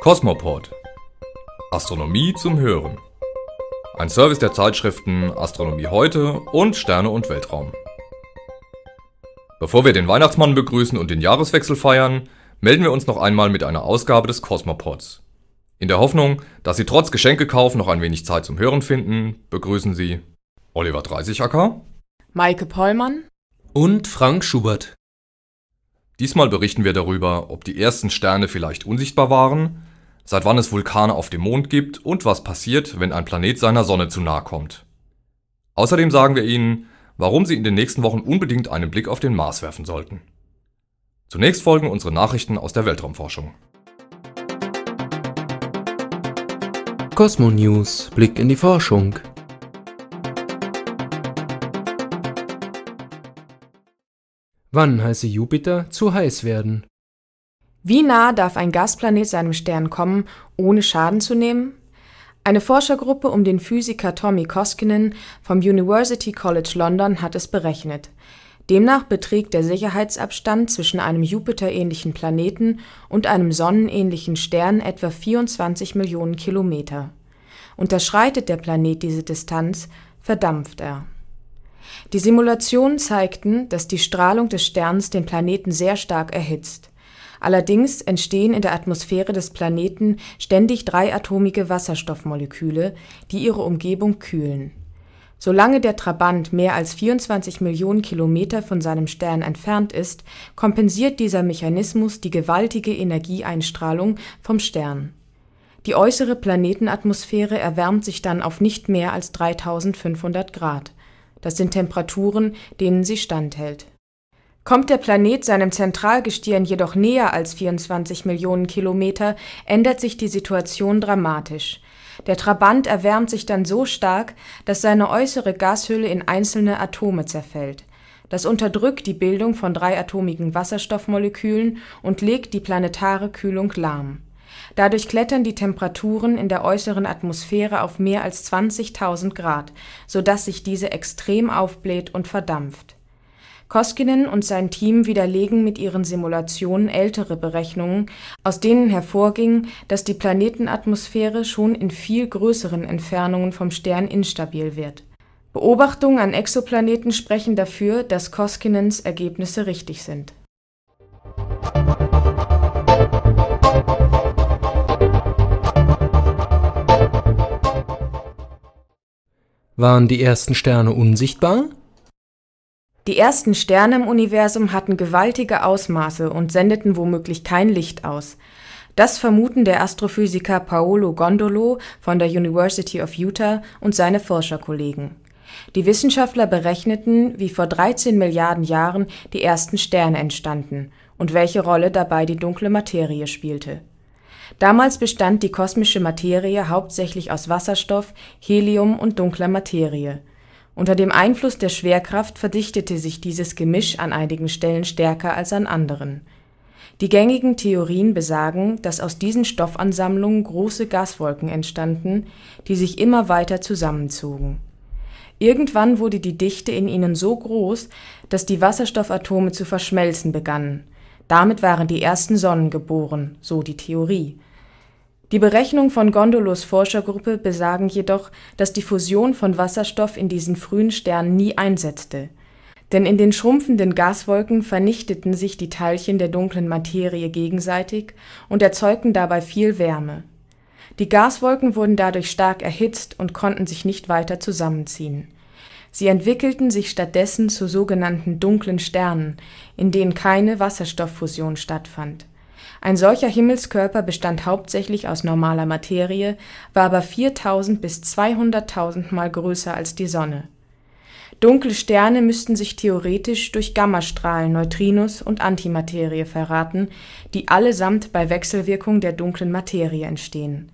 Cosmopod Astronomie zum Hören. Ein Service der Zeitschriften Astronomie heute und Sterne und Weltraum. Bevor wir den Weihnachtsmann begrüßen und den Jahreswechsel feiern, melden wir uns noch einmal mit einer Ausgabe des Cosmopods. In der Hoffnung, dass Sie trotz Geschenkekauf noch ein wenig Zeit zum Hören finden, begrüßen Sie Oliver Dreisigacker, Maike Pollmann und Frank Schubert. Diesmal berichten wir darüber, ob die ersten Sterne vielleicht unsichtbar waren, seit wann es Vulkane auf dem Mond gibt und was passiert, wenn ein Planet seiner Sonne zu nahe kommt. Außerdem sagen wir Ihnen, warum Sie in den nächsten Wochen unbedingt einen Blick auf den Mars werfen sollten. Zunächst folgen unsere Nachrichten aus der Weltraumforschung. Cosmo News Blick in die Forschung. Wann heiße Jupiter zu heiß werden? Wie nah darf ein Gasplanet seinem Stern kommen, ohne Schaden zu nehmen? Eine Forschergruppe um den Physiker Tommy Koskinen vom University College London hat es berechnet. Demnach beträgt der Sicherheitsabstand zwischen einem Jupiter-ähnlichen Planeten und einem sonnenähnlichen Stern etwa 24 Millionen Kilometer. Unterschreitet der Planet diese Distanz, verdampft er die Simulationen zeigten, dass die Strahlung des Sterns den Planeten sehr stark erhitzt. Allerdings entstehen in der Atmosphäre des Planeten ständig dreiatomige Wasserstoffmoleküle, die ihre Umgebung kühlen. Solange der Trabant mehr als 24 Millionen Kilometer von seinem Stern entfernt ist, kompensiert dieser Mechanismus die gewaltige Energieeinstrahlung vom Stern. Die äußere Planetenatmosphäre erwärmt sich dann auf nicht mehr als 3500 Grad das sind Temperaturen, denen sie standhält. Kommt der Planet seinem Zentralgestirn jedoch näher als 24 Millionen Kilometer, ändert sich die Situation dramatisch. Der Trabant erwärmt sich dann so stark, dass seine äußere Gashülle in einzelne Atome zerfällt. Das unterdrückt die Bildung von dreiatomigen Wasserstoffmolekülen und legt die planetare Kühlung lahm Dadurch klettern die Temperaturen in der äußeren Atmosphäre auf mehr als 20.000 Grad, so dass sich diese extrem aufbläht und verdampft. Koskinen und sein Team widerlegen mit ihren Simulationen ältere Berechnungen, aus denen hervorging, dass die Planetenatmosphäre schon in viel größeren Entfernungen vom Stern instabil wird. Beobachtungen an Exoplaneten sprechen dafür, dass Koskinens Ergebnisse richtig sind Waren die ersten Sterne unsichtbar? Die ersten Sterne im Universum hatten gewaltige Ausmaße und sendeten womöglich kein Licht aus. Das vermuten der Astrophysiker Paolo Gondolo von der University of Utah und seine Forscherkollegen. Die Wissenschaftler berechneten, wie vor 13 Milliarden Jahren die ersten Sterne entstanden und welche Rolle dabei die dunkle Materie spielte Damals bestand die kosmische Materie hauptsächlich aus Wasserstoff, Helium und dunkler Materie. Unter dem Einfluss der Schwerkraft verdichtete sich dieses Gemisch an einigen Stellen stärker als an anderen. Die gängigen Theorien besagen, dass aus diesen Stoffansammlungen große Gaswolken entstanden, die sich immer weiter zusammenzogen. Irgendwann wurde die Dichte in ihnen so groß, dass die Wasserstoffatome zu verschmelzen begannen damit waren die ersten Sonnen geboren, so die Theorie. Die Berechnungen von Gondolos Forschergruppe besagen jedoch, dass die Fusion von Wasserstoff in diesen frühen Sternen nie einsetzte. Denn in den schrumpfenden Gaswolken vernichteten sich die Teilchen der dunklen Materie gegenseitig und erzeugten dabei viel Wärme. Die Gaswolken wurden dadurch stark erhitzt und konnten sich nicht weiter zusammenziehen Sie entwickelten sich stattdessen zu sogenannten dunklen Sternen, in denen keine Wasserstofffusion stattfand. Ein solcher Himmelskörper bestand hauptsächlich aus normaler Materie, war aber 4000 bis 200.000 Mal größer als die Sonne. Dunkle Sterne müssten sich theoretisch durch Gammastrahlen, Neutrinos und Antimaterie verraten, die allesamt bei Wechselwirkung der dunklen Materie entstehen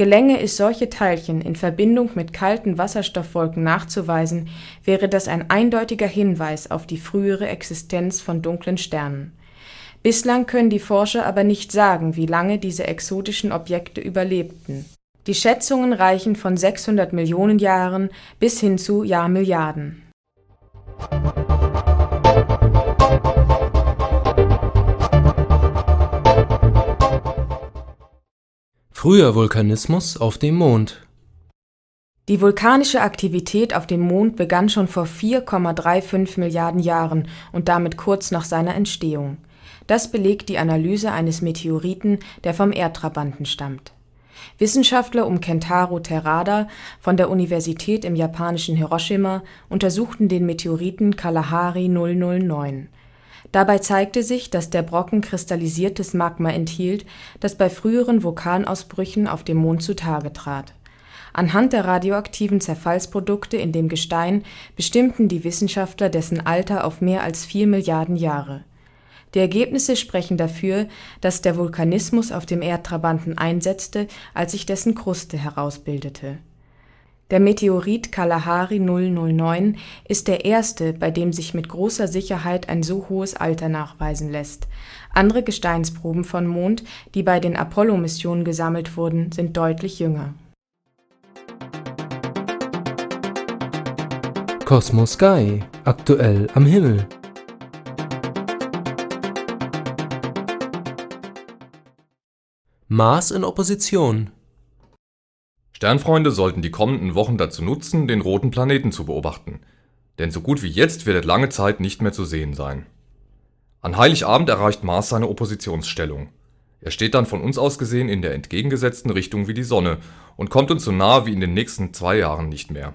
Gelänge es solche Teilchen in Verbindung mit kalten Wasserstoffwolken nachzuweisen, wäre das ein eindeutiger Hinweis auf die frühere Existenz von dunklen Sternen. Bislang können die Forscher aber nicht sagen, wie lange diese exotischen Objekte überlebten. Die Schätzungen reichen von 600 Millionen Jahren bis hin zu Jahrmilliarden Früher Vulkanismus auf dem Mond. Die vulkanische Aktivität auf dem Mond begann schon vor 4,35 Milliarden Jahren und damit kurz nach seiner Entstehung. Das belegt die Analyse eines Meteoriten, der vom Erdtrabanten stammt. Wissenschaftler um Kentaro Terada von der Universität im japanischen Hiroshima untersuchten den Meteoriten Kalahari 009. Dabei zeigte sich, dass der Brocken kristallisiertes Magma enthielt, das bei früheren Vulkanausbrüchen auf dem Mond zutage trat. Anhand der radioaktiven Zerfallsprodukte in dem Gestein bestimmten die Wissenschaftler dessen Alter auf mehr als vier Milliarden Jahre. Die Ergebnisse sprechen dafür, dass der Vulkanismus auf dem Erdtrabanten einsetzte, als sich dessen Kruste herausbildete. Der Meteorit Kalahari 009 ist der erste, bei dem sich mit großer Sicherheit ein so hohes Alter nachweisen lässt. Andere Gesteinsproben von Mond, die bei den Apollo-Missionen gesammelt wurden, sind deutlich jünger. Cosmos Sky, aktuell am Himmel. Mars in Opposition. Sternfreunde sollten die kommenden Wochen dazu nutzen, den roten Planeten zu beobachten, denn so gut wie jetzt wird er lange Zeit nicht mehr zu sehen sein. An Heiligabend erreicht Mars seine Oppositionsstellung. Er steht dann von uns aus gesehen in der entgegengesetzten Richtung wie die Sonne und kommt uns so nahe wie in den nächsten zwei Jahren nicht mehr.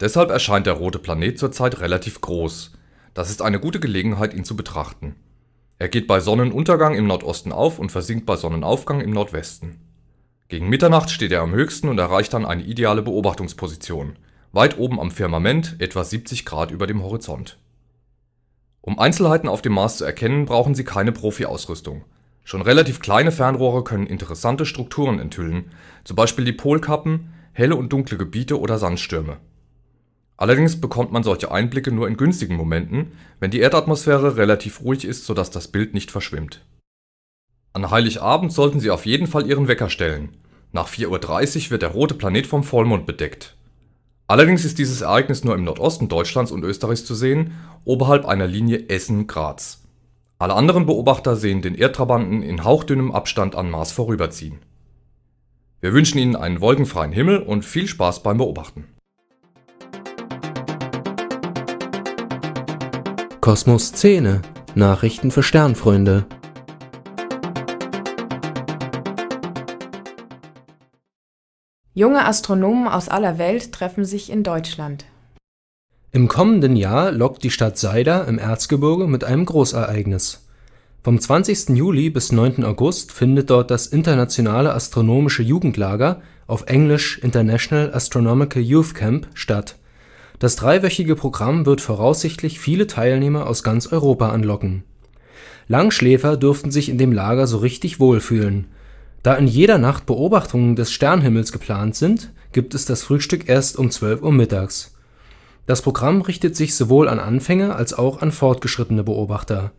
Deshalb erscheint der rote Planet zurzeit relativ groß. Das ist eine gute Gelegenheit, ihn zu betrachten. Er geht bei Sonnenuntergang im Nordosten auf und versinkt bei Sonnenaufgang im Nordwesten. Gegen Mitternacht steht er am höchsten und erreicht dann eine ideale Beobachtungsposition, weit oben am Firmament, etwa 70 Grad über dem Horizont. Um Einzelheiten auf dem Mars zu erkennen, brauchen Sie keine Profi-Ausrüstung. Schon relativ kleine Fernrohre können interessante Strukturen enthüllen, zum Beispiel die Polkappen, helle und dunkle Gebiete oder Sandstürme. Allerdings bekommt man solche Einblicke nur in günstigen Momenten, wenn die Erdatmosphäre relativ ruhig ist, sodass das Bild nicht verschwimmt. An Heiligabend sollten Sie auf jeden Fall Ihren Wecker stellen. Nach 4:30 Uhr wird der rote Planet vom Vollmond bedeckt. Allerdings ist dieses Ereignis nur im Nordosten Deutschlands und Österreichs zu sehen, oberhalb einer Linie Essen-Graz. Alle anderen Beobachter sehen den Erdtrabanten in hauchdünnem Abstand an Mars vorüberziehen. Wir wünschen Ihnen einen wolkenfreien Himmel und viel Spaß beim Beobachten. Kosmos Szene. Nachrichten für Sternfreunde. Junge Astronomen aus aller Welt treffen sich in Deutschland. Im kommenden Jahr lockt die Stadt Seida im Erzgebirge mit einem Großereignis. Vom 20. Juli bis 9. August findet dort das Internationale Astronomische Jugendlager auf Englisch International Astronomical Youth Camp statt. Das dreiwöchige Programm wird voraussichtlich viele Teilnehmer aus ganz Europa anlocken. Langschläfer dürften sich in dem Lager so richtig wohlfühlen da in jeder Nacht Beobachtungen des Sternhimmels geplant sind, gibt es das Frühstück erst um 12 Uhr mittags. Das Programm richtet sich sowohl an Anfänger als auch an fortgeschrittene Beobachter.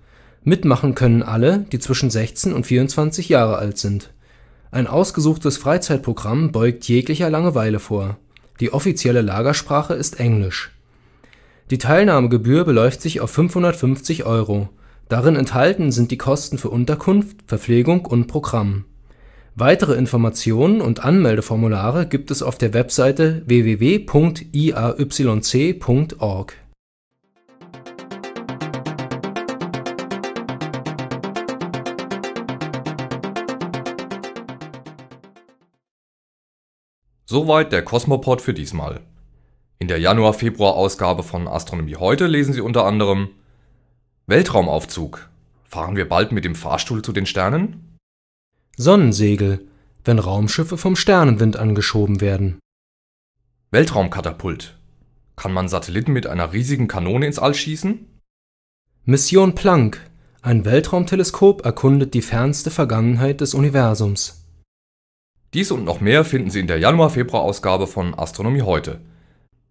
Mitmachen können alle, die zwischen 16 und 24 Jahre alt sind. Ein ausgesuchtes Freizeitprogramm beugt jeglicher Langeweile vor. Die offizielle Lagersprache ist Englisch. Die Teilnahmegebühr beläuft sich auf 550 Euro. Darin enthalten sind die Kosten für Unterkunft, Verpflegung und Programm Weitere Informationen und Anmeldeformulare gibt es auf der Webseite www.iayc.org. Soweit der Cosmopod für diesmal. In der Januar-Februar-Ausgabe von Astronomie heute lesen Sie unter anderem Weltraumaufzug. Fahren wir bald mit dem Fahrstuhl zu den Sternen? Sonnensegel, wenn Raumschiffe vom Sternenwind angeschoben werden. Weltraumkatapult. Kann man Satelliten mit einer riesigen Kanone ins All schießen? Mission Planck. Ein Weltraumteleskop erkundet die fernste Vergangenheit des Universums. Dies und noch mehr finden Sie in der Januar-Februar-Ausgabe von Astronomie heute.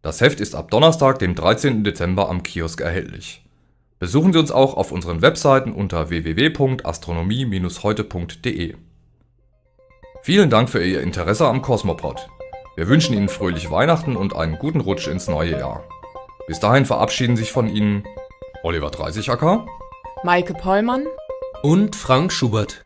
Das Heft ist ab Donnerstag, dem 13. Dezember am Kiosk erhältlich. Besuchen Sie uns auch auf unseren Webseiten unter www.astronomie-heute.de. Vielen Dank für Ihr Interesse am Cosmopod. Wir wünschen Ihnen fröhliche Weihnachten und einen guten Rutsch ins neue Jahr. Bis dahin verabschieden sich von Ihnen Oliver Dreisichacker, Maike Pollmann und Frank Schubert.